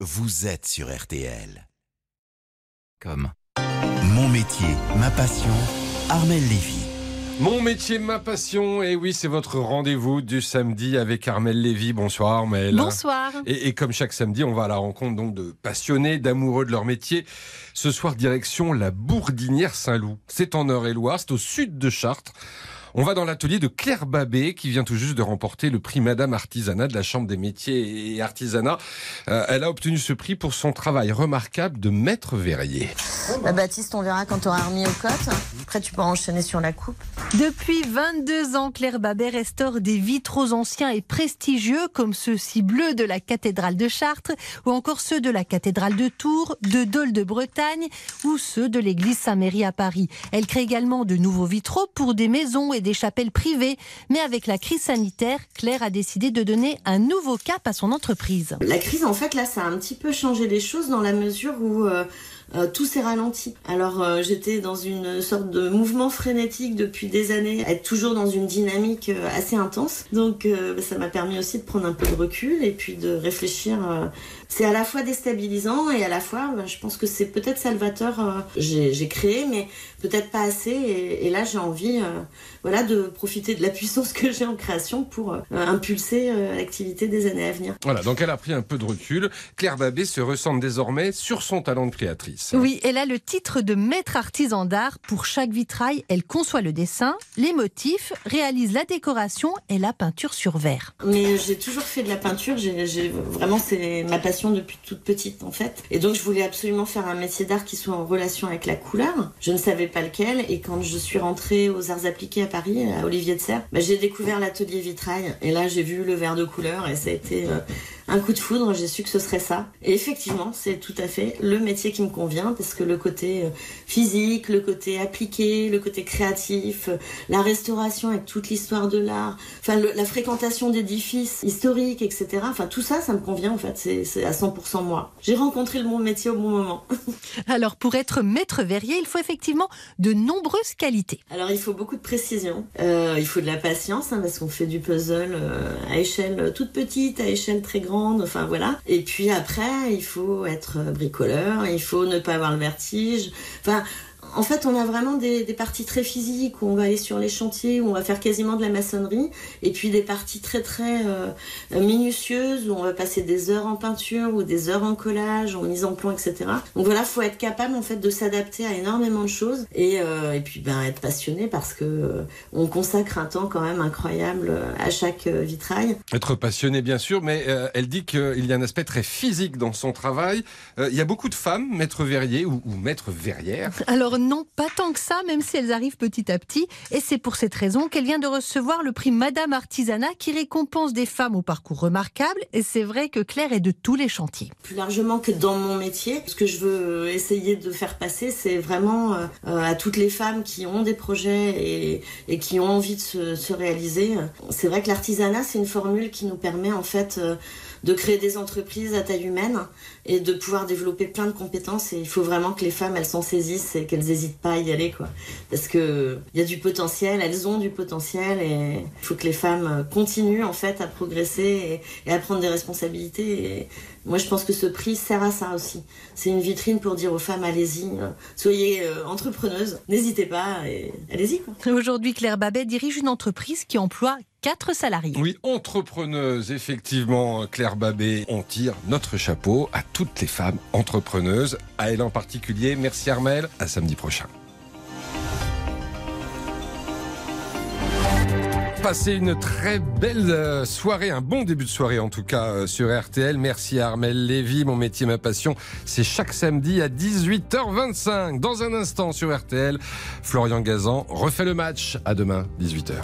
vous êtes sur RTL. Comme. Mon métier, ma passion, Armel Lévy. Mon métier, ma passion, et oui, c'est votre rendez-vous du samedi avec Armel Lévy. Bonsoir Armel. Bonsoir. Et, et comme chaque samedi, on va à la rencontre donc de passionnés, d'amoureux de leur métier. Ce soir, direction la Bourdinière Saint-Loup. C'est en Eure-et-Loire, c'est au sud de Chartres. On va dans l'atelier de Claire Babé, qui vient tout juste de remporter le prix Madame Artisanat de la Chambre des métiers et artisanat. Euh, elle a obtenu ce prix pour son travail remarquable de maître verrier. Bah, Baptiste, on verra quand tu auras remis aux cotes. Après, tu pourras enchaîner sur la coupe. Depuis 22 ans, Claire Babet restaure des vitraux anciens et prestigieux comme ceux-ci bleus de la cathédrale de Chartres ou encore ceux de la cathédrale de Tours, de Dole de Bretagne ou ceux de l'église Saint-Méry à Paris. Elle crée également de nouveaux vitraux pour des maisons et des chapelles privées. Mais avec la crise sanitaire, Claire a décidé de donner un nouveau cap à son entreprise. La crise, en fait, là, ça a un petit peu changé les choses dans la mesure où euh, euh, tout s'est ralenti. Alors, euh, j'étais dans une sorte de mouvement frénétique depuis des années, être toujours dans une dynamique euh, assez intense. Donc, euh, ça m'a permis aussi de prendre un peu de recul et puis de réfléchir. euh, c'est à la fois déstabilisant et à la fois, bah, je pense que c'est peut-être salvateur. j'ai créé, mais peut-être pas assez. Et, et là, j'ai envie, voilà, de profiter de la puissance que j'ai en création pour impulser l'activité des années à venir. Voilà, donc elle a pris un peu de recul. Claire Babé se ressent désormais sur son talent de créatrice. Oui, elle a le titre de maître artisan d'art. Pour chaque vitrail, elle conçoit le dessin, les motifs, réalise la décoration et la peinture sur verre. Mais j'ai toujours fait de la peinture. J'ai j'ai- vraiment c'est ma passion depuis toute petite en fait. Et donc je voulais absolument faire un métier d'art qui soit en relation avec la couleur. Je ne savais pas lequel. Et quand je suis rentrée aux Arts Appliqués à Paris, à Olivier de Serre, bah, j'ai découvert l'atelier vitrail. Et là j'ai vu le verre de couleur et ça a été euh, un coup de foudre. J'ai su que ce serait ça. Et effectivement, c'est tout à fait le métier qui me convient parce que le côté euh, physique, le côté appliqué, le côté créatif, euh, la restauration avec toute l'histoire de l'art, enfin le- la fréquentation d'édifices historiques, etc. Enfin tout ça, ça me convient en fait. C'est c'est à 100% moi. J'ai rencontré le bon métier au bon moment. Alors pour être maître verrier, il faut effectivement de nombreuses qualités. Alors il faut beaucoup de précision, Euh, il faut de la patience hein, parce qu'on fait du puzzle euh, à échelle toute petite, à échelle très grande, enfin voilà. Et puis après il faut être bricoleur, il faut ne pas avoir le vertige. Enfin en fait, on a vraiment des, des parties très physiques où on va aller sur les chantiers, où on va faire quasiment de la maçonnerie, et puis des parties très très euh, minutieuses où on va passer des heures en peinture ou des heures en collage, en mise en plan, etc. Donc voilà, faut être capable en fait de s'adapter à énormément de choses et, euh, et puis ben être passionné parce que euh, on consacre un temps quand même incroyable à chaque euh, vitrail. Être passionné, bien sûr, mais euh, elle dit qu'il y a un aspect très physique dans son travail. Euh, il y a beaucoup de femmes, maîtres verriers ou, ou maîtres verrières. Alors non, pas tant que ça, même si elles arrivent petit à petit. Et c'est pour cette raison qu'elle vient de recevoir le prix Madame Artisanat qui récompense des femmes au parcours remarquable. Et c'est vrai que Claire est de tous les chantiers. Plus largement que dans mon métier, ce que je veux essayer de faire passer, c'est vraiment euh, euh, à toutes les femmes qui ont des projets et, qui ont envie de se, se réaliser. C'est vrai que l'artisanat, c'est une formule qui nous permet en fait euh, de créer des entreprises à taille humaine et de pouvoir développer plein de compétences. Et il faut vraiment que les femmes, elles s'en saisissent et qu'elles n'hésitent pas à y aller, quoi. Parce que il y a du potentiel, elles ont du potentiel et il faut que les femmes continuent en fait à progresser et, à prendre des responsabilités. Moi, je pense que ce prix sert à ça aussi. C'est une vitrine pour dire aux femmes, allez-y, euh, soyez euh, entrepreneuses, n'hésitez pas et allez-y, quoi. Aujourd'hui, Claire Babet dirige une entreprise qui emploie quatre salariés. Oui, entrepreneuse, effectivement, Claire Babé. On tire notre chapeau à toutes les femmes entrepreneuses, à elle en particulier. Merci Armel, à samedi prochain. Passez une très belle euh, soirée, un bon début de soirée en tout cas euh, sur RTL. Merci à Armel Lévy, mon métier, ma passion. C'est chaque samedi à 18h25. Dans un instant sur RTL, Florian Gazan refait le match. À demain, 18h.